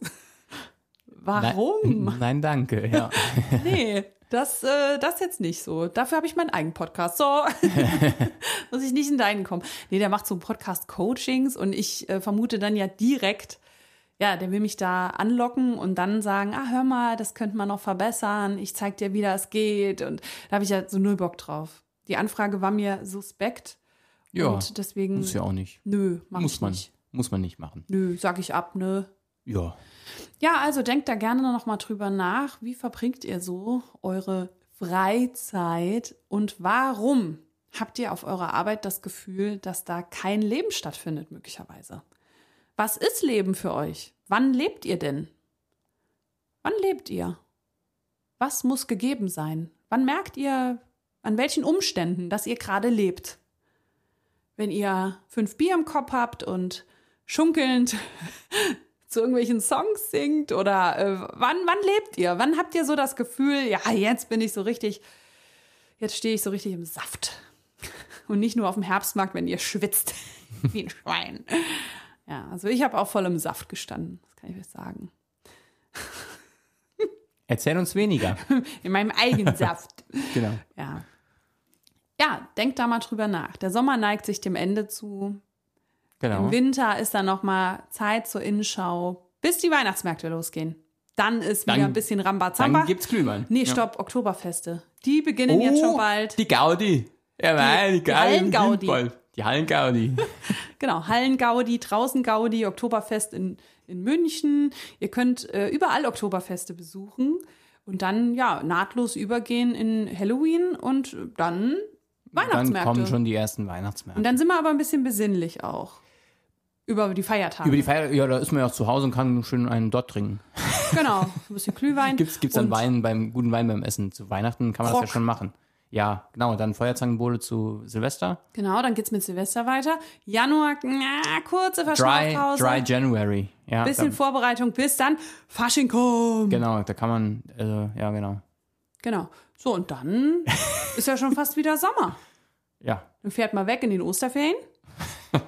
Warum? Nein, nein, danke, ja. nee, das, äh, das jetzt nicht so. Dafür habe ich meinen eigenen Podcast. So muss ich nicht in deinen kommen. Nee, der macht so Podcast-Coachings und ich äh, vermute dann ja direkt, ja, der will mich da anlocken und dann sagen, ah, hör mal, das könnte man noch verbessern. Ich zeig dir, wie das geht. Und da habe ich ja so null Bock drauf die Anfrage war mir suspekt. Ja, und deswegen. Muss ja auch nicht. Nö, mach muss ich man, nicht. Muss man nicht machen. Nö, sag ich ab, ne? Ja. Ja, also denkt da gerne noch mal drüber nach. Wie verbringt ihr so eure Freizeit und warum habt ihr auf eurer Arbeit das Gefühl, dass da kein Leben stattfindet, möglicherweise? Was ist Leben für euch? Wann lebt ihr denn? Wann lebt ihr? Was muss gegeben sein? Wann merkt ihr, an welchen Umständen, dass ihr gerade lebt? Wenn ihr fünf Bier im Kopf habt und schunkelnd zu irgendwelchen Songs singt oder äh, wann, wann lebt ihr? Wann habt ihr so das Gefühl, ja, jetzt bin ich so richtig, jetzt stehe ich so richtig im Saft. Und nicht nur auf dem Herbstmarkt, wenn ihr schwitzt wie ein Schwein. Ja, also ich habe auch voll im Saft gestanden, das kann ich euch sagen. Erzähl uns weniger. In meinem eigenen Saft. genau. Ja. Ja, denkt da mal drüber nach. Der Sommer neigt sich dem Ende zu. Genau. Im Winter ist dann noch mal Zeit zur Innenschau, bis die Weihnachtsmärkte losgehen. Dann ist wieder Dann- ein bisschen Rambazamba. Dann gibt's Glühwein. Nee, Ja. stopp, Oktoberfeste. Die beginnen jetzt schon bald. Die Gaudi. Ja, nein, die, die Gaudi. Hallengaudi. Die Hallengaudi. Genau, Hallengaudi, draußen Gaudi, Oktoberfest in, in München. Ihr könnt äh, überall Oktoberfeste besuchen und dann ja nahtlos übergehen in Halloween und dann Dann Weihnachtsmärkte. kommen schon die ersten Weihnachtsmärkte. und dann sind wir aber ein bisschen besinnlich auch. Über die Feiertage. Über die Feier, ja, da ist man ja auch zu Hause und kann schön einen dort trinken. genau, ein bisschen Glühwein. Gibt's, gibt's dann Wein beim guten Wein beim Essen. Zu Weihnachten kann man das Krog. ja schon machen. Ja, genau. Dann Feuerzangenbowle zu Silvester. Genau, dann geht's mit Silvester weiter. Januar, na, kurze Dry, Verschnaufpause. Dry January. Ja, bisschen da, Vorbereitung, bis dann Fasching kommt. genau, da kann man, äh, ja, genau. Genau. So, und dann ist ja schon fast wieder Sommer. Ja, Dann fährt man weg in den Osterferien.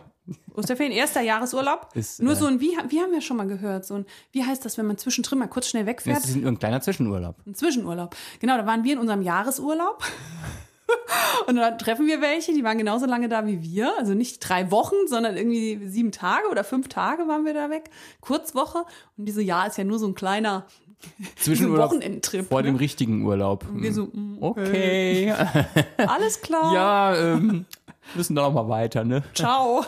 Osterferien, erster Jahresurlaub. Ist, Nur äh, so ein, wie, wie haben wir schon mal gehört, so ein, wie heißt das, wenn man zwischendrin mal kurz schnell das wegfährt? ist ein kleiner Zwischenurlaub. Ein Zwischenurlaub. Genau, da waren wir in unserem Jahresurlaub. Und dann treffen wir welche, die waren genauso lange da wie wir. Also nicht drei Wochen, sondern irgendwie sieben Tage oder fünf Tage waren wir da weg. Kurzwoche. Und dieses Jahr ist ja nur so ein kleiner Zwischenurlaub Wochenendtrip. vor dem ne? richtigen Urlaub. wir so, mm, Okay. Alles klar. ja, ähm, müssen doch noch mal weiter, ne? Ciao.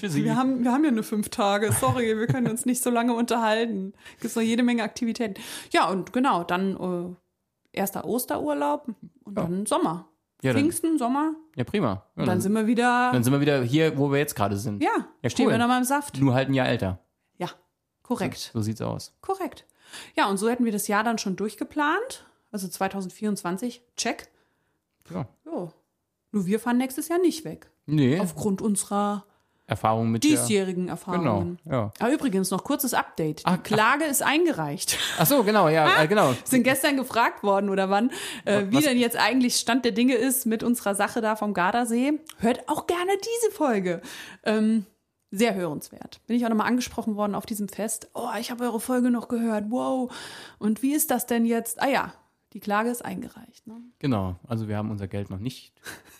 Tschüssi. Wir haben, wir haben ja nur fünf Tage. Sorry, wir können uns nicht so lange unterhalten. Gibt noch jede Menge Aktivitäten. Ja, und genau, dann äh, erster Osterurlaub und dann Sommer. Ja, Pfingsten, Sommer. ja, prima. Ja, Und dann dann, sind wir wieder. dann sind wir wieder hier, wo wir jetzt gerade sind. ja, Ja, stehen cool, wir. dann mal im Saft. Nur halt ein Jahr älter. Ja, korrekt. So sieht's aus. Korrekt. Ja, und so hätten wir das Jahr dann schon durchgeplant. Also 2024, check. Ja. Jo. Nur wir fahren nächstes Jahr nicht weg. Nee, Aufgrund unserer Erfahrung mit der. diesjährigen Genau, Erfahrungen. ja. Ah, übrigens, noch kurzes Update. Die Ah, Klage ist eingereicht. Ach so, genau, ja, äh, genau. sind gestern gefragt worden oder wann, äh, wie Was- denn jetzt eigentlich Stand der Dinge ist mit unserer Sache da vom Gardasee. Hört auch gerne diese Folge. Ähm, sehr hörenswert. Bin ich auch nochmal angesprochen worden auf diesem Fest. Oh, ich habe eure Folge noch gehört. Wow. Und wie ist das denn jetzt? Ah ja, die Klage ist eingereicht. Ne? Genau, also wir haben unser Geld noch nicht.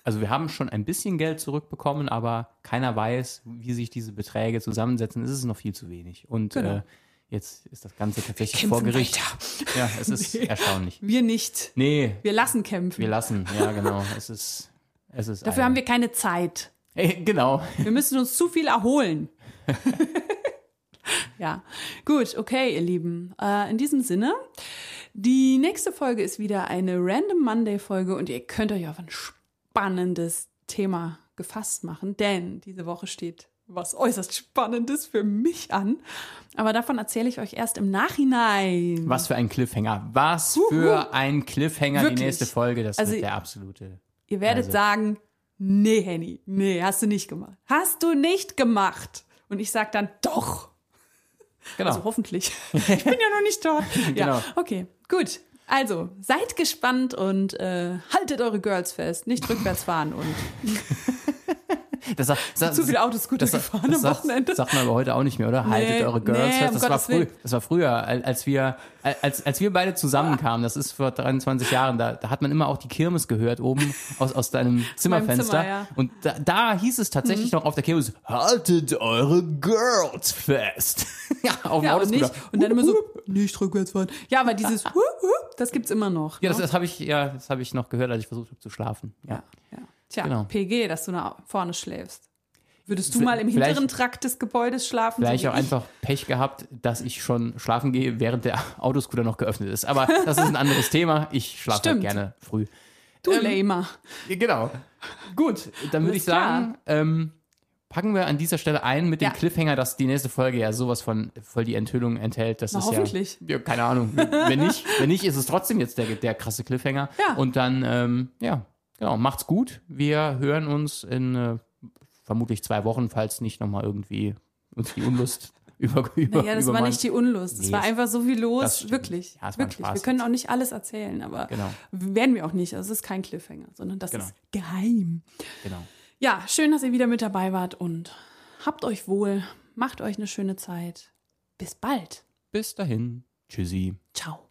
Also wir haben schon ein bisschen Geld zurückbekommen, aber keiner weiß, wie sich diese Beträge zusammensetzen. Es ist noch viel zu wenig. Und Genau. äh, jetzt ist das Ganze tatsächlich vor Gericht. weiter. Ja, es ist Nee. erstaunlich. Wir nicht. Nee, Wir lassen kämpfen. wir lassen. Ja, genau. Es ist. Es ist Dafür haben wir keine Zeit. Genau. Wir müssen uns zu viel erholen. ja, gut, okay, ihr Lieben. Äh, in diesem Sinne, die nächste Folge ist wieder eine Random Monday-Folge und ihr könnt euch auf ein spannendes Thema gefasst machen, denn diese Woche steht was äußerst Spannendes für mich an. Aber davon erzähle ich euch erst im Nachhinein. Was für ein Cliffhanger. Was für ein Cliffhanger Wirklich. die nächste Folge. Das Also- wird der absolute. Ihr werdet Also- sagen, nee, Henny, nee, hast du nicht gemacht. Hast du nicht gemacht. Und ich sage dann, doch. Genau. Also hoffentlich. Ich bin ja noch nicht dort. Ja, Genau. okay, gut. Also, seid gespannt und äh, haltet eure Girls fest. Nicht rückwärts fahren und Das, sagt- das, zu viele Autoscooter das, gefahren das am Wochenende. sagt man aber heute auch nicht mehr, oder? Haltet Nee, eure Girls nee, fest. um Das war, Gottes früh, das war früher, al- als wir, als, als wir beide zusammenkamen, das ist vor 23 Jahren, da, da hat man immer auch die Kirmes gehört, oben aus, aus deinem Zimmerfenster. Zimmer, ja. Mhm. Und da, da hieß es tatsächlich noch auf der Kirmes, haltet eure Girls fest. ja, auf dem Ja, und, Autoscooter. nicht, und dann immer so, nicht rückwärts fahren. Ja, aber dieses, das gibt's immer noch. Ja, das, ne? das habe ich, ja, das habe ich noch gehört, als ich versucht habe zu schlafen. Ja. ja. Tja, Genau. PG, dass du nach vorne schläfst. Würdest du mal im hinteren Trakt des Gebäudes schlafen? Vielleicht so auch ich? einfach Pech gehabt, dass ich schon schlafen gehe, während der Autoscooter noch geöffnet ist. Aber das ist ein anderes Thema. Ich schlafe halt gerne früh. Du ähm, Lamer. Genau. Gut, dann würde ich sagen, ähm, packen wir an dieser Stelle ein mit dem ja. Cliffhanger, dass die nächste Folge ja sowas von voll die Enthüllung enthält. Das Na, ist hoffentlich. Ja, ja, keine Ahnung. wenn nicht, wenn nicht, ist es trotzdem jetzt der, der krasse Cliffhanger. Ja. Und dann, ähm, ja, genau, macht's gut. Wir hören uns in äh, vermutlich zwei Wochen, falls nicht nochmal irgendwie uns die Unlust über, über Naja, das war nicht die Unlust. Es nee, war einfach so viel los. Wirklich. Ja, wirklich. Wir können auch nicht alles erzählen, aber genau. werden wir auch nicht. Also es ist kein Cliffhanger, sondern das genau. ist geheim. Genau. Ja, schön, dass ihr wieder mit dabei wart und habt euch wohl. Macht euch eine schöne Zeit. Bis bald. Bis dahin. Tschüssi. Ciao.